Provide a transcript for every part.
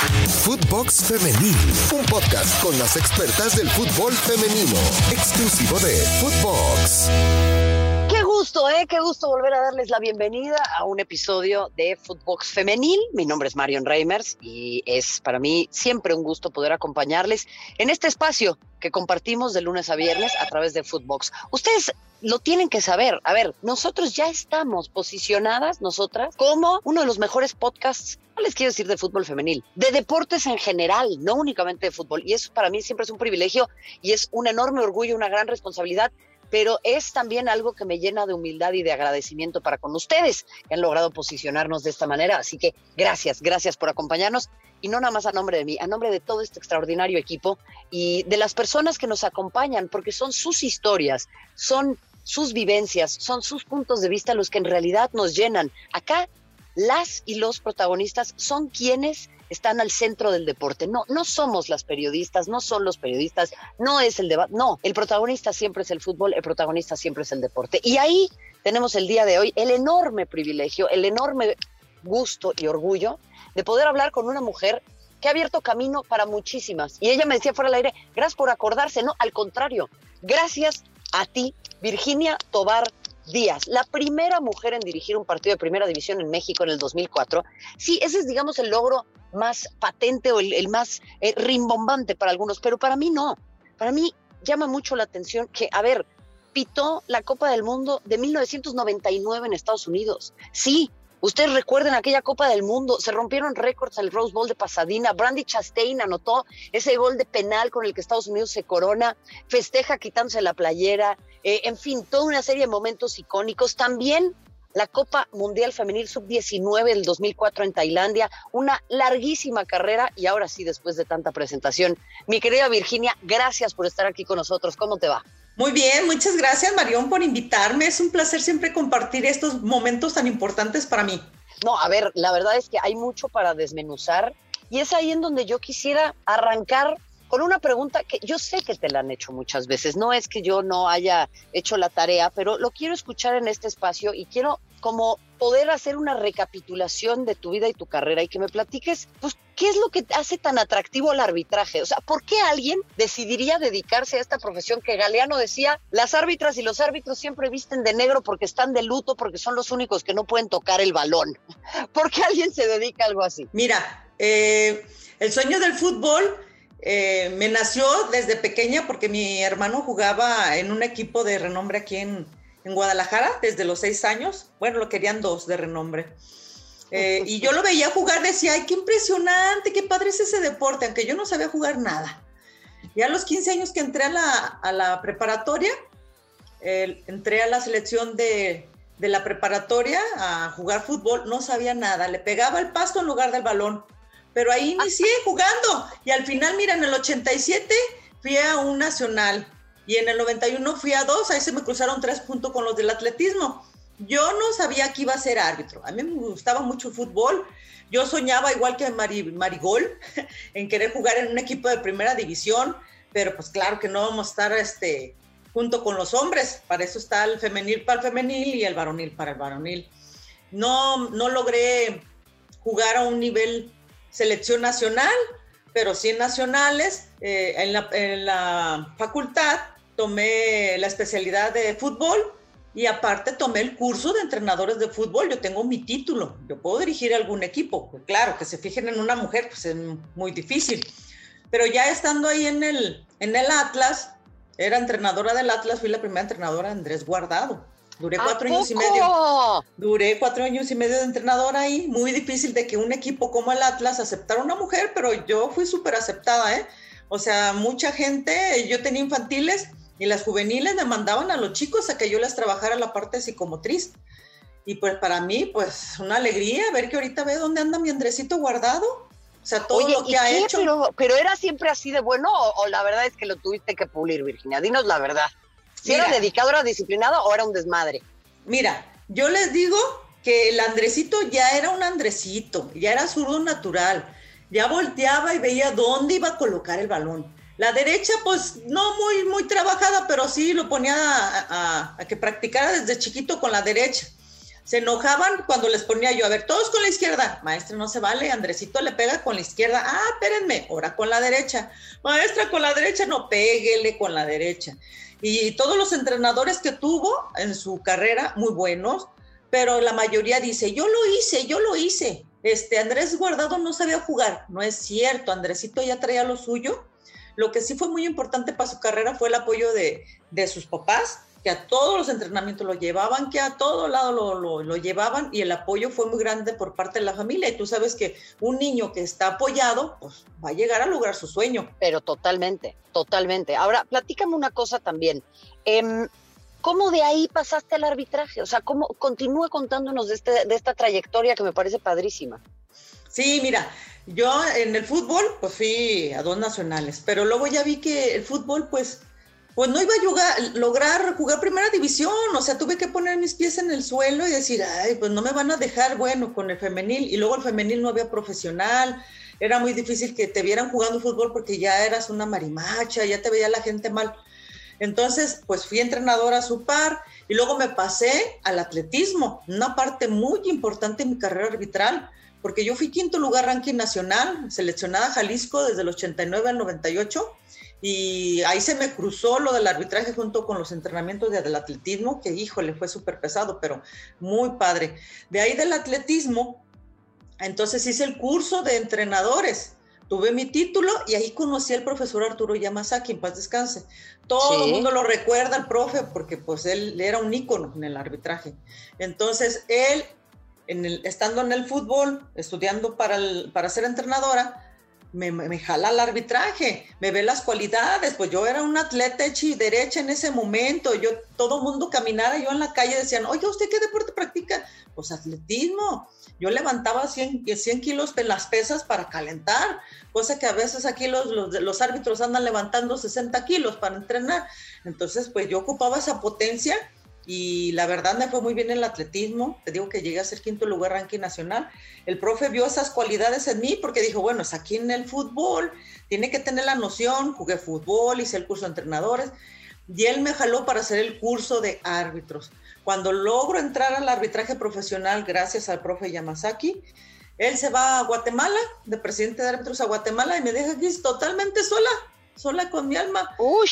Footbox Femenil, un podcast con las expertas del fútbol femenino, exclusivo de Footbox. Qué gusto, ¿eh? Qué gusto volver a darles la bienvenida a un episodio de Footbox Femenil. Mi nombre es Marion Reimers y es para mí siempre un gusto poder acompañarles en este espacio que compartimos de lunes a viernes a través de Footbox. Ustedes lo tienen que saber. A ver, nosotros ya estamos posicionadas, nosotras, como uno de los mejores podcasts, les quiero decir de fútbol femenil, de deportes en general, no únicamente de fútbol. Y eso para mí siempre es un privilegio y es un enorme orgullo, una gran responsabilidad pero es también algo que me llena de humildad y de agradecimiento para con ustedes que han logrado posicionarnos de esta manera. Así que gracias, gracias por acompañarnos y no nada más a nombre de mí, a nombre de todo este extraordinario equipo y de las personas que nos acompañan, porque son sus historias, son sus vivencias, son sus puntos de vista los que en realidad nos llenan. Acá las y los protagonistas son quienes están al centro del deporte. No, no somos las periodistas, no son los periodistas, no es el debate, no, el protagonista siempre es el fútbol, el protagonista siempre es el deporte. Y ahí tenemos el día de hoy el enorme privilegio, el enorme gusto y orgullo de poder hablar con una mujer que ha abierto camino para muchísimas. Y ella me decía fuera del aire, gracias por acordarse, no, al contrario, gracias a ti, Virginia Tobar Díaz, la primera mujer en dirigir un partido de primera división en México en el 2004. Sí, ese es, digamos, el logro más patente o el, más eh, rimbombante para algunos, pero para mí no. Para mí llama mucho la atención que, a ver, pitó la Copa del Mundo de 1999 en Estados Unidos. Sí, Ustedes recuerden aquella Copa del Mundo, se rompieron récords al Rose Bowl de Pasadena, Brandy Chastain anotó ese gol de penal con el que Estados Unidos se corona, festeja quitándose la playera, eh, en fin, toda una serie de momentos icónicos. También la Copa Mundial Femenil Sub-19 del 2004 en Tailandia, una larguísima carrera y ahora sí, después de tanta presentación. Mi querida Virginia, gracias por estar aquí con nosotros. ¿Cómo te va? Muy bien, muchas gracias Marión por invitarme. Es un placer siempre compartir estos momentos tan importantes para mí. No, a ver, la verdad es que hay mucho para desmenuzar y es ahí en donde yo quisiera arrancar con una pregunta que yo sé que te la han hecho muchas veces. No es que yo no haya hecho la tarea, pero lo quiero escuchar en este espacio y quiero como poder hacer una recapitulación de tu vida y tu carrera y que me platiques, pues, ¿qué es lo que hace tan atractivo al arbitraje? O sea, ¿por qué alguien decidiría dedicarse a esta profesión que Galeano decía, las árbitras y los árbitros siempre visten de negro porque están de luto, porque son los únicos que no pueden tocar el balón? ¿Por qué alguien se dedica a algo así? Mira, eh, el sueño del fútbol eh, me nació desde pequeña porque mi hermano jugaba en un equipo de renombre aquí en, en Guadalajara desde los seis años. Bueno, lo querían dos de renombre. Eh, y yo lo veía jugar, decía, ay, qué impresionante, qué padre es ese deporte, aunque yo no sabía jugar nada. Y a los 15 años que entré a la, a la preparatoria, entré a la selección de, de, la preparatoria a jugar fútbol, no sabía nada, le pegaba el pasto en lugar del balón, pero ahí inicié jugando y al final, mira, en el 87 fui a un nacional y en el 91 fui a dos, ahí se me cruzaron tres puntos con los del atletismo. Yo no sabía que iba a ser árbitro, a mí me gustaba mucho el fútbol, yo soñaba igual que Marigol en querer jugar en un equipo de primera división, pero pues claro que no vamos a estar este, junto con los hombres, para eso está el femenil para el femenil y el varonil para el varonil. No, no logré jugar a un nivel selección nacional, pero sí nacionales. Eh, en, la, en, la, facultad tomé la especialidad de fútbol y aparte tomé el curso de entrenadores de fútbol. Yo tengo mi título, yo puedo dirigir algún equipo. Claro, que se fijen en una mujer, pues es muy difícil. Pero ya estando ahí en el, en el Atlas, era entrenadora del Atlas, fui la primera entrenadora Andrés Guardado. Duré cuatro años y medio. Duré cuatro años y medio de entrenador ahí. Muy difícil de que un equipo como el Atlas aceptara una mujer, pero yo fui súper aceptada, ¿eh? O sea, mucha gente, yo tenía infantiles y las juveniles me mandaban a los chicos a que yo les trabajara la parte psicomotriz. Y pues para mí, pues una alegría ver que ahorita ve dónde anda mi Andresito guardado. O sea, todo lo que ha hecho. Pero, era siempre así de bueno o, o la verdad es que lo tuviste que pulir, Virginia. Dinos la verdad. ¿Si era dedicado, era disciplinado o era un desmadre? Mira, yo les digo que el Andresito ya era un Andresito, ya era zurdo natural, ya volteaba y veía dónde iba a colocar el balón. La derecha, pues no muy, muy trabajada, pero sí lo ponía a, que practicara desde chiquito con la derecha. Se enojaban cuando les ponía yo, a ver, todos con la izquierda. Maestra, no se vale, Andresito le pega con la izquierda. Ah, espérenme, ahora con la derecha. Maestra, con la derecha, no, péguele con la derecha. Y todos los entrenadores que tuvo en su carrera, muy buenos, pero la mayoría dice, yo lo hice, yo lo hice. Este, Andrés Guardado no sabía jugar. No es cierto, Andresito ya traía lo suyo. Lo que sí fue muy importante para su carrera fue el apoyo de, de sus papás, que a todos los entrenamientos lo llevaban, que a todo lado lo, lo, llevaban y el apoyo fue muy grande por parte de la familia. Y tú sabes que un niño que está apoyado, pues va a llegar a lograr su sueño. Pero totalmente, totalmente. Ahora, platícame una cosa también. Eh, ¿Cómo de ahí pasaste al arbitraje? O sea, ¿cómo continúa contándonos de, este, de esta trayectoria que me parece padrísima? Sí, mira, yo en el fútbol, pues fui a dos nacionales, pero luego ya vi que el fútbol, pues, pues no iba a lograr jugar primera división, o sea, tuve que poner mis pies en el suelo y decir, ay, pues no me van a dejar, bueno, con el femenil, y luego el femenil no había profesional, era muy difícil que te vieran jugando fútbol porque ya eras una marimacha, ya te veía la gente mal. Entonces, pues fui entrenadora a su par y luego me pasé al atletismo, una parte muy importante en mi carrera arbitral, porque yo fui quinto lugar ranking nacional, seleccionada a Jalisco desde el 89 al 98, y ahí se me cruzó lo del arbitraje junto con los entrenamientos del atletismo, que híjole, fue súper pesado, pero muy padre. De ahí del atletismo, entonces hice el curso de entrenadores tuve mi título y ahí conocí al profesor Arturo Yamazaki, en paz descanse. Todo el mundo lo recuerda, el profe, porque pues él era un ícono en el arbitraje. Entonces, él, en el, estando en el fútbol, estudiando para, para ser entrenadora, me, me, jala al arbitraje, me ve las cualidades, pues yo era un atleta hecha y derecha en ese momento, yo, todo mundo caminara, yo en la calle decían, oye, ¿usted qué deporte practica? Pues atletismo, yo levantaba 100, 100 kilos en las pesas para calentar, cosa que a veces aquí los, los, los árbitros andan levantando 60 kilos para entrenar, entonces pues yo ocupaba esa potencia y la verdad me fue muy bien el atletismo, te digo que llegué a ser quinto lugar ranking nacional. El profe vio esas cualidades en mí porque dijo, bueno, es aquí en el fútbol, tiene que tener la noción, jugué fútbol, hice el curso de entrenadores y él me jaló para hacer el curso de árbitros. Cuando logro entrar al arbitraje profesional gracias al profe Yamazaki, él se va a Guatemala, de presidente de árbitros a Guatemala y me deja aquí totalmente sola, sola con mi alma. Uy.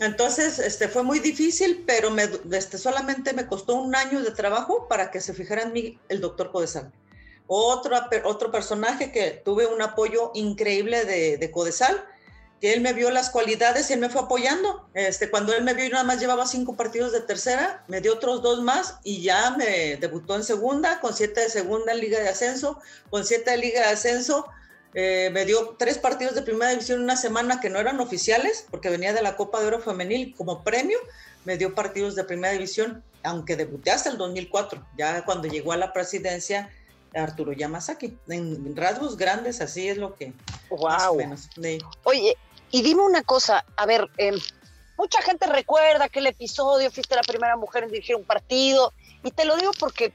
Entonces, este, fue muy difícil, pero me, este, solamente me costó un año de trabajo para que se fijara en mí el doctor Codesal. Otro, otro personaje que tuve un apoyo increíble de, de Codesal, que él me vio las cualidades y él me fue apoyando. Este, cuando él me vio y nada más llevaba cinco partidos de tercera, me dio otros dos más y ya me debutó en segunda, con siete de segunda en Liga de Ascenso, con siete de Liga de Ascenso, eh, me dio tres partidos de primera división en una semana que no eran oficiales, porque venía de la Copa de Oro Femenil como premio, me dio partidos de primera división, aunque debuté hasta el 2004, ya cuando llegó a la presidencia Arturo Yamazaki. En rasgos grandes, así es lo que... ¡Wow! Oye, y dime una cosa, a ver, em, mucha gente recuerda aquel episodio, fuiste la primera mujer en dirigir un partido, y te lo digo porque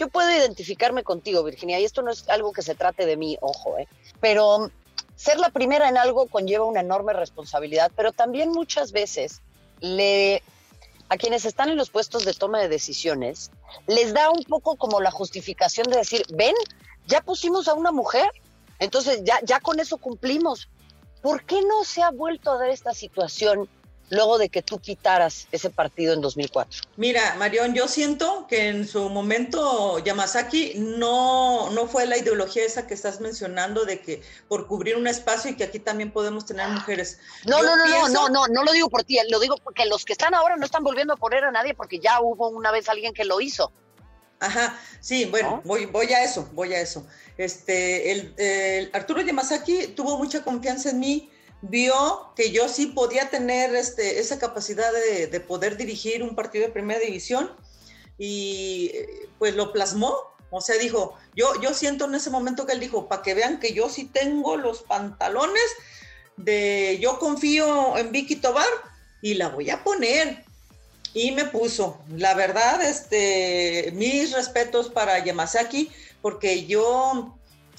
yo puedo identificarme contigo, Virginia, y esto no es algo que se trate de mí, ojo, ¿eh? pero ser la primera en algo conlleva una enorme responsabilidad, pero también muchas veces le a quienes están en los puestos de toma de decisiones les da un poco como la justificación de decir, ven, ya pusimos a una mujer, entonces ya, ya con eso cumplimos. ¿Por qué no se ha vuelto a dar esta situación luego de que tú quitaras ese partido en 2004? Mira, Marión, yo siento que en su momento Yamazaki no, no fue la ideología esa que estás mencionando de que por cubrir un espacio y que aquí también podemos tener mujeres. No, no, no, no, no, no, no lo digo por ti, lo digo porque los que están ahora no están volviendo a poner a nadie porque ya hubo una vez alguien que lo hizo. Ajá, sí, bueno, voy, voy a eso, voy a eso. Este, el, el Arturo Yamazaki tuvo mucha confianza en mí, vio que yo sí podía tener este, esa capacidad de, poder dirigir un partido de primera división y pues lo plasmó. O sea, dijo, yo, yo siento en ese momento que él dijo, para que vean que yo sí tengo los pantalones de yo confío en Vicky Tobar y la voy a poner. Y me puso, la verdad, este, mis respetos para Yamazaki, porque yo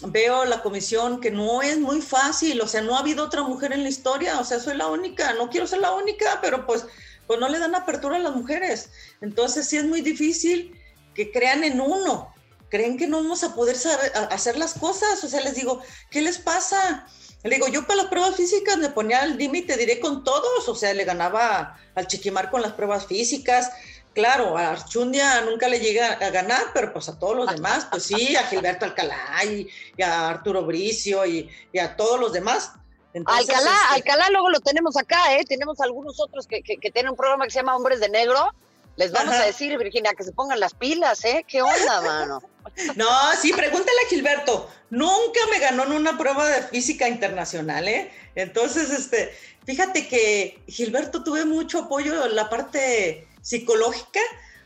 veo la comisión que no es muy fácil, o sea, no ha habido otra mujer en la historia, o sea, soy la única, no quiero ser la única, pero pues, pues no le dan apertura a las mujeres. Entonces sí es muy difícil que crean en uno. Creen que no vamos a poder saber, hacer las cosas. O sea, les digo, ¿qué les pasa? Le digo, yo para las pruebas físicas me ponía al límite, diré con todos. O sea, le ganaba al Chiquimar con las pruebas físicas. Claro, a Archundia nunca le llega a ganar, pero pues a todos los demás, pues sí, a Gilberto Alcalá y, a Arturo Bricio y, a todos los demás. Alcalá, este Alcalá luego lo tenemos acá, ¿eh? Tenemos algunos otros que, que, que tienen un programa que se llama Hombres de Negro les vamos a decir, Virginia, que se pongan las pilas, ¿eh? ¿Qué onda, mano? No, sí, pregúntale a Gilberto. Nunca me ganó en una prueba de física internacional, ¿eh? Entonces, este, fíjate que Gilberto tuve mucho apoyo en la parte psicológica,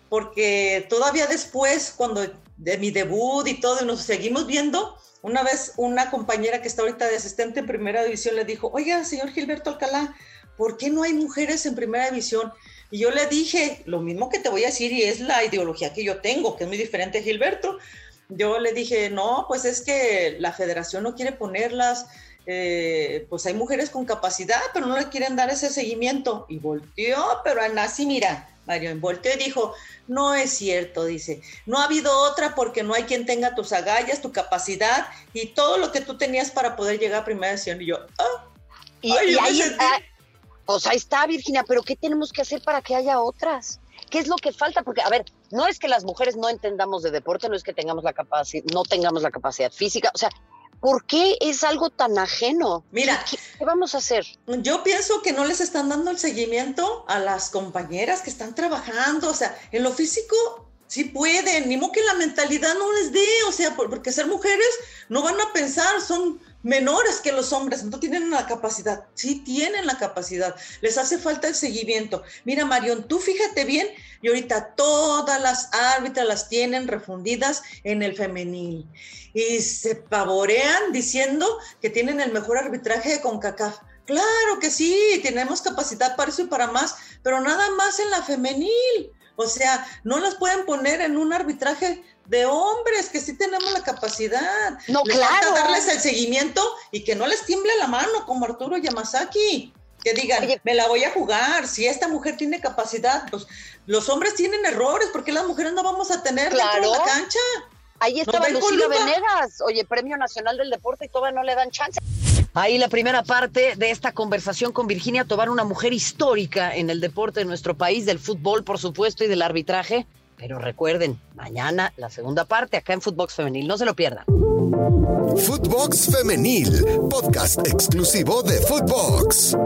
porque todavía después, cuando de mi debut y todo, y nos seguimos viendo, una vez una compañera que está ahorita de asistente en primera división le dijo, oiga, señor Gilberto Alcalá, ¿por qué no hay mujeres en primera división? Y yo le dije, lo mismo que te voy a decir, y es la ideología que yo tengo, que es muy diferente a Gilberto. Yo le dije, no, pues es que la federación no quiere ponerlas, eh, pues hay mujeres con capacidad, pero no le quieren dar ese seguimiento. Y volteó, pero así, mira, Mario, volteó y dijo, no es cierto, dice, no ha habido otra porque no hay quien tenga tus agallas, tu capacidad y todo lo que tú tenías para poder llegar a primera edición. Y yo, ah, y, ahí, o sea, está Virginia, pero ¿qué tenemos que hacer para que haya otras? ¿Qué es lo que falta? Porque, a ver, no es que las mujeres no entendamos de deporte, no es que tengamos la capacidad, no tengamos la capacidad física, o sea, ¿por qué es algo tan ajeno? Mira, ¿Qué, vamos a hacer? Yo pienso que no les están dando el seguimiento a las compañeras que están trabajando, o sea, en lo físico sí pueden, ni modo que la mentalidad no les dé, o sea, porque ser mujeres no van a pensar, son menores que los hombres, no tienen la capacidad, sí tienen la capacidad, les hace falta el seguimiento. Mira, Marion, tú fíjate bien, y ahorita todas las árbitras las tienen refundidas en el femenil y se pavorean diciendo que tienen el mejor arbitraje con CACAF. Claro que sí, tenemos capacidad para eso y para más, pero nada más en la femenil. O sea, no las pueden poner en un arbitraje de hombres que sí tenemos la capacidad. No, claro. darles el seguimiento y que no les tiemble la mano como Arturo Yamazaki. Que digan, me la voy a jugar. Si esta mujer tiene capacidad, pues los hombres tienen errores, porque las mujeres no vamos a tener claro. dentro de la cancha. Ahí estaba Lucía Venegas, oye, Premio Nacional del Deporte y todavía no le dan chance. Ahí la primera parte de esta conversación con Virginia Tobar, una mujer histórica en el deporte de nuestro país, del fútbol, por supuesto, y del arbitraje. Pero recuerden, mañana la segunda parte acá en Footbox Femenil. No se lo pierdan. Footbox Femenil, podcast exclusivo de Footbox.